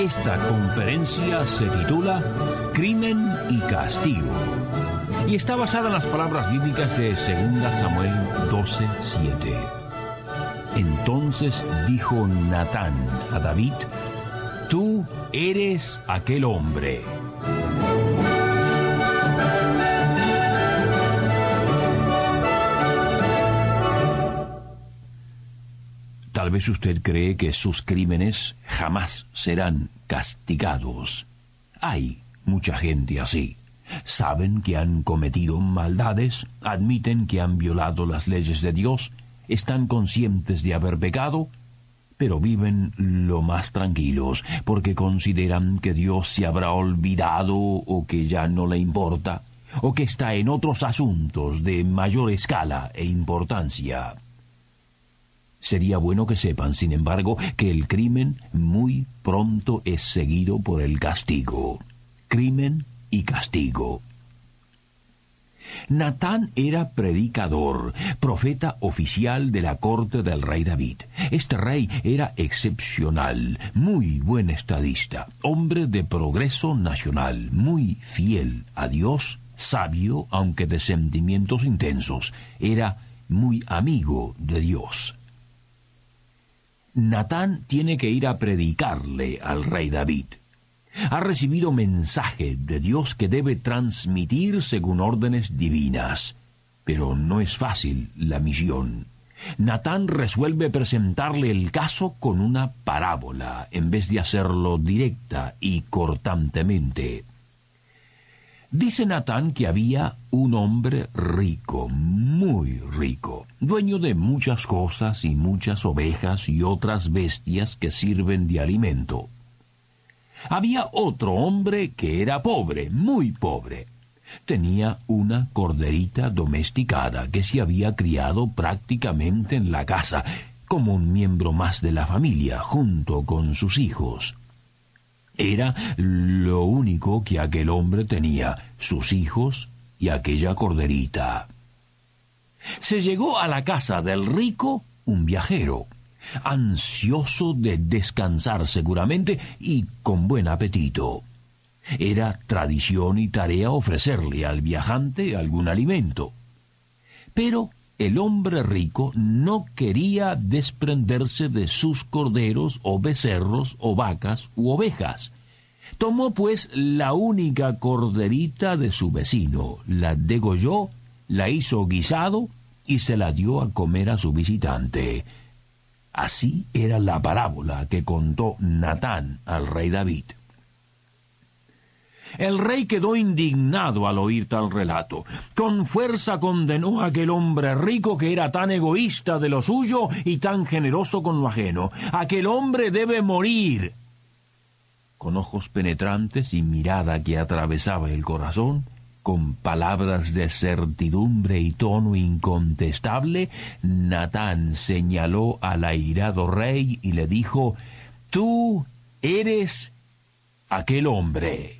Esta conferencia se titula Crimen y Castigo y está basada en las palabras bíblicas de 2 Samuel 12:7. Entonces dijo Natán a David, Tú eres aquel hombre. Tal vez usted cree que sus crímenes jamás serán castigados. Hay mucha gente así. Saben que han cometido maldades, admiten que han violado las leyes de Dios, están conscientes de haber pecado, pero viven lo más tranquilos porque consideran que Dios se habrá olvidado o que ya no le importa, o que está en otros asuntos de mayor escala e importancia. Sería bueno que sepan, sin embargo, que el crimen muy pronto es seguido por el castigo. Crimen y castigo. Natán era predicador, profeta oficial de la corte del rey David. Este rey era excepcional, muy buen estadista, hombre de progreso nacional, muy fiel a Dios, sabio, aunque de sentimientos intensos. Era muy amigo de Dios. Natán tiene que ir a predicarle al rey David. Ha recibido mensaje de Dios que debe transmitir según órdenes divinas. Pero no es fácil la misión. Natán resuelve presentarle el caso con una parábola en vez de hacerlo directa y cortantemente. Dice Natán que había un hombre rico, muy rico, dueño de muchas cosas y muchas ovejas y otras bestias que sirven de alimento. Había otro hombre que era pobre, muy pobre. Tenía una corderita domesticada que se había criado prácticamente en la casa, como un miembro más de la familia, junto con sus hijos. Era lo único que aquel hombre tenía, sus hijos y aquella corderita. Se llegó a la casa del rico un viajero, ansioso de descansar seguramente y con buen apetito. Era tradición y tarea ofrecerle al viajante algún alimento. Pero el hombre rico no quería desprenderse de sus corderos o becerros o vacas u ovejas. Tomó pues la única corderita de su vecino, la degolló, la hizo guisado y se la dio a comer a su visitante. Así era la parábola que contó Natán al rey David. El rey quedó indignado al oír tal relato. Con fuerza condenó a aquel hombre rico que era tan egoísta de lo suyo y tan generoso con lo ajeno. Aquel hombre debe morir. Con ojos penetrantes y mirada que atravesaba el corazón, con palabras de certidumbre y tono incontestable, Natán señaló al airado rey y le dijo, Tú eres aquel hombre.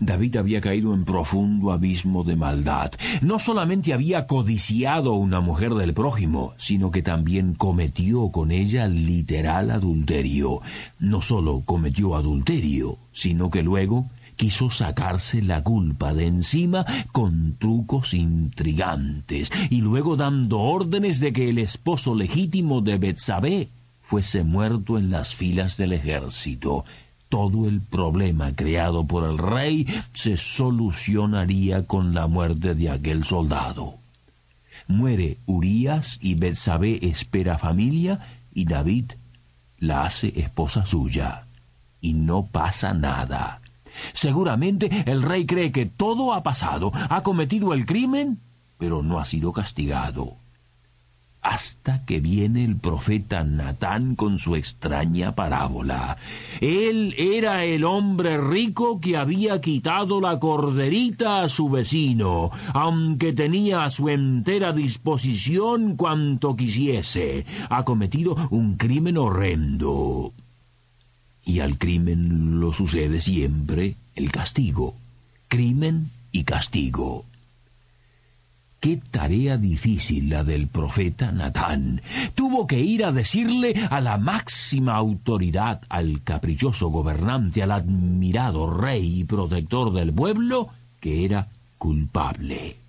David había caído en profundo abismo de maldad. No solamente había codiciado a una mujer del prójimo, sino que también cometió con ella literal adulterio. No solo cometió adulterio, sino que luego quiso sacarse la culpa de encima con trucos intrigantes y luego dando órdenes de que el esposo legítimo de Betsabé fuese muerto en las filas del ejército todo el problema creado por el rey se solucionaría con la muerte de aquel soldado. Muere Urías y Betsabé espera familia y David la hace esposa suya. Y no pasa nada. Seguramente el rey cree que todo ha pasado, ha cometido el crimen, pero no ha sido castigado. Hasta que viene el profeta Natán con su extraña parábola. Él era el hombre rico que había quitado la corderita a su vecino, aunque tenía a su entera disposición cuanto quisiese. Ha cometido un crimen horrendo. Y al crimen lo sucede siempre el castigo. Crimen y castigo. Qué tarea difícil la del profeta Natán. Tuvo que ir a decirle a la máxima autoridad, al caprichoso gobernante, al admirado rey y protector del pueblo, que era culpable.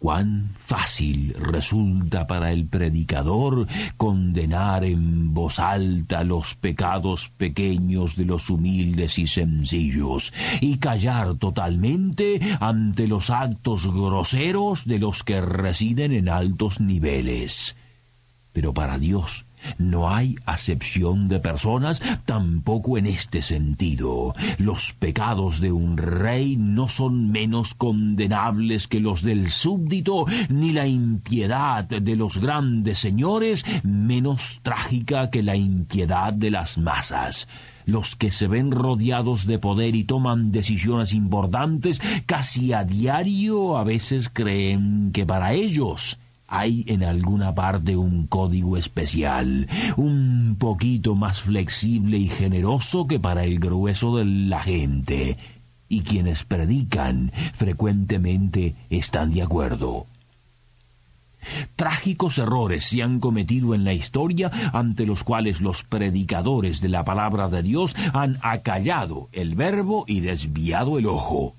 Cuán fácil resulta para el predicador condenar en voz alta los pecados pequeños de los humildes y sencillos, y callar totalmente ante los actos groseros de los que residen en altos niveles. Pero para Dios no hay acepción de personas tampoco en este sentido. Los pecados de un rey no son menos condenables que los del súbdito, ni la impiedad de los grandes señores menos trágica que la impiedad de las masas. Los que se ven rodeados de poder y toman decisiones importantes casi a diario a veces creen que para ellos hay en alguna parte un código especial, un poquito más flexible y generoso que para el grueso de la gente, y quienes predican frecuentemente están de acuerdo. Trágicos errores se han cometido en la historia ante los cuales los predicadores de la palabra de Dios han acallado el verbo y desviado el ojo.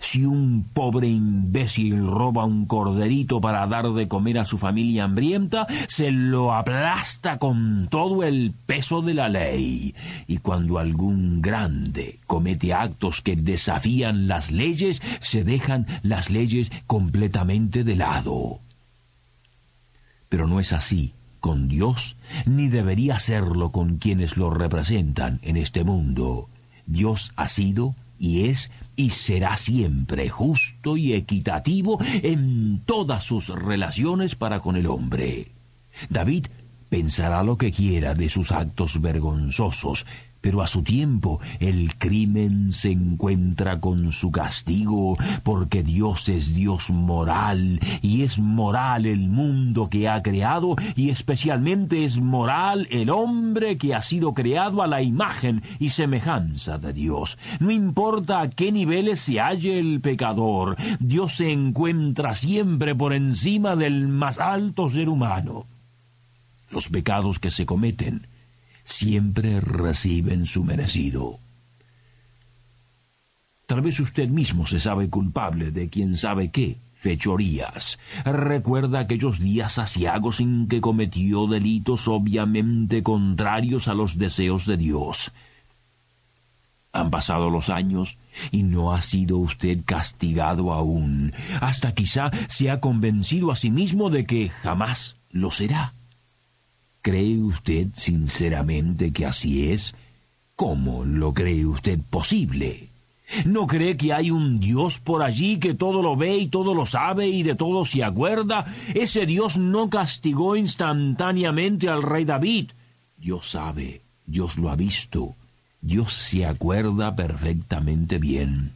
Si un pobre imbécil roba un corderito para dar de comer a su familia hambrienta, se lo aplasta con todo el peso de la ley. Y cuando algún grande comete actos que desafían las leyes, se dejan las leyes completamente de lado. Pero no es así con Dios, ni debería serlo con quienes lo representan en este mundo. Dios ha sido y es y será siempre justo y equitativo en todas sus relaciones para con el hombre. David pensará lo que quiera de sus actos vergonzosos, pero a su tiempo el crimen se encuentra con su castigo, porque Dios es Dios moral, y es moral el mundo que ha creado, y especialmente es moral el hombre que ha sido creado a la imagen y semejanza de Dios. No importa a qué niveles se halle el pecador, Dios se encuentra siempre por encima del más alto ser humano. Los pecados que se cometen siempre reciben su merecido. Tal vez usted mismo se sabe culpable de quien sabe qué, fechorías. Recuerda aquellos días asiagos en que cometió delitos obviamente contrarios a los deseos de Dios. Han pasado los años y no ha sido usted castigado aún. Hasta quizá se ha convencido a sí mismo de que jamás lo será. ¿Cree usted sinceramente que así es? ¿Cómo lo cree usted posible? ¿No cree que hay un Dios por allí que todo lo ve y todo lo sabe y de todo se acuerda? Ese Dios no castigó instantáneamente al rey David. Dios sabe, Dios lo ha visto, Dios se acuerda perfectamente bien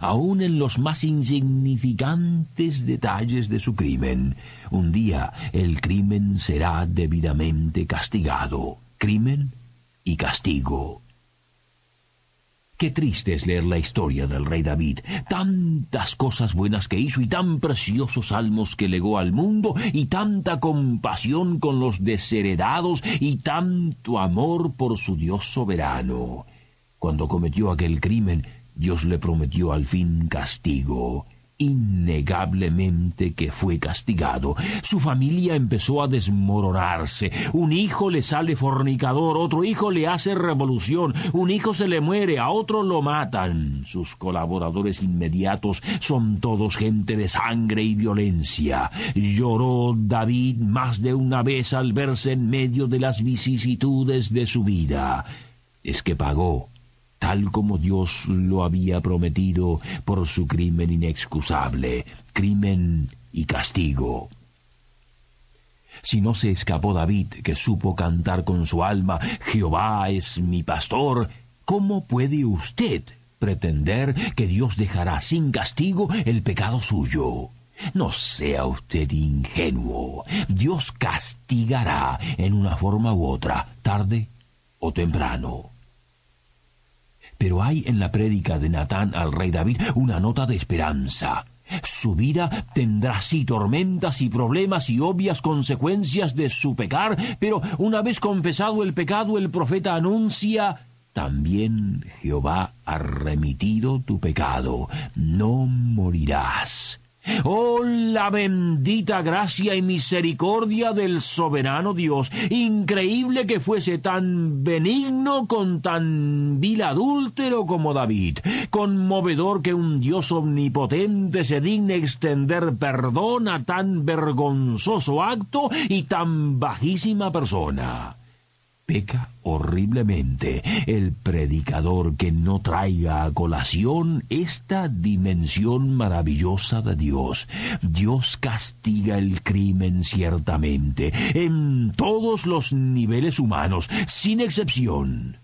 aun en los más insignificantes detalles de su crimen. Un día el crimen será debidamente castigado. Crimen y castigo. Qué triste es leer la historia del rey David, tantas cosas buenas que hizo y tan preciosos salmos que legó al mundo y tanta compasión con los desheredados y tanto amor por su Dios soberano. Cuando cometió aquel crimen, Dios le prometió al fin castigo. Innegablemente que fue castigado. Su familia empezó a desmoronarse. Un hijo le sale fornicador, otro hijo le hace revolución, un hijo se le muere, a otro lo matan. Sus colaboradores inmediatos son todos gente de sangre y violencia. Lloró David más de una vez al verse en medio de las vicisitudes de su vida. Es que pagó tal como Dios lo había prometido por su crimen inexcusable, crimen y castigo. Si no se escapó David, que supo cantar con su alma, Jehová es mi pastor, ¿cómo puede usted pretender que Dios dejará sin castigo el pecado suyo? No sea usted ingenuo. Dios castigará en una forma u otra, tarde o temprano. Pero hay en la prédica de Natán al rey David una nota de esperanza. Su vida tendrá sí tormentas y problemas y obvias consecuencias de su pecar, pero una vez confesado el pecado, el profeta anuncia también Jehová ha remitido tu pecado, no morirás. Oh, la bendita gracia y misericordia del soberano Dios. Increíble que fuese tan benigno con tan vil adúltero como David. Conmovedor que un Dios omnipotente se digne extender perdón a tan vergonzoso acto y tan bajísima persona peca horriblemente el predicador que no traiga a colación esta dimensión maravillosa de Dios. Dios castiga el crimen ciertamente, en todos los niveles humanos, sin excepción.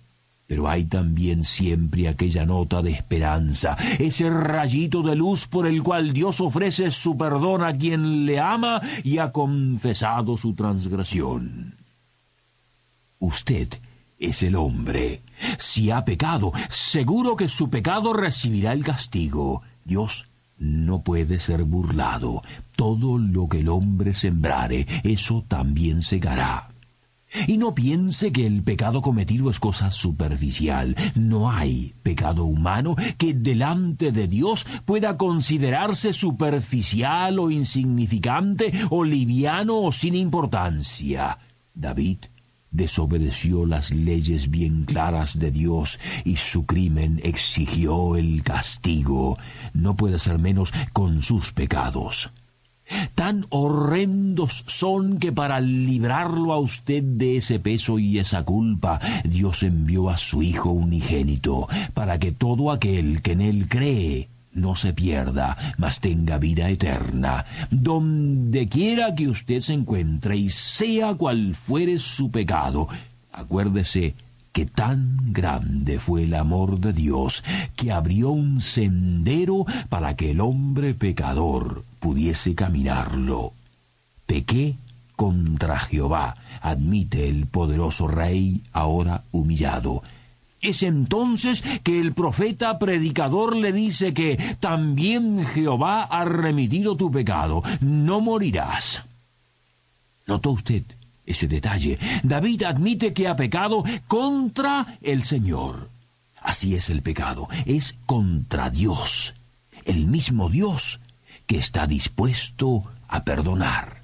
Pero hay también siempre aquella nota de esperanza, ese rayito de luz por el cual Dios ofrece su perdón a quien le ama y ha confesado su transgresión. Usted es el hombre. Si ha pecado, seguro que su pecado recibirá el castigo. Dios no puede ser burlado. Todo lo que el hombre sembrare, eso también segará. Y no piense que el pecado cometido es cosa superficial. No hay pecado humano que delante de Dios pueda considerarse superficial o insignificante o liviano o sin importancia. David desobedeció las leyes bien claras de Dios y su crimen exigió el castigo. No puede ser menos con sus pecados. Tan horrendos son que para librarlo a usted de ese peso y esa culpa, Dios envió a su Hijo unigénito, para que todo aquel que en él cree no se pierda, mas tenga vida eterna. Donde quiera que usted se encuentre y sea cual fuere su pecado, acuérdese que tan grande fue el amor de Dios que abrió un sendero para que el hombre pecador pudiese caminarlo. Pequé contra Jehová, admite el poderoso rey ahora humillado. Es entonces que el profeta predicador le dice que también Jehová ha remitido tu pecado, no morirás. ¿Notó usted ese detalle? David admite que ha pecado contra el Señor. Así es el pecado, es contra Dios, el mismo Dios que está dispuesto a perdonar.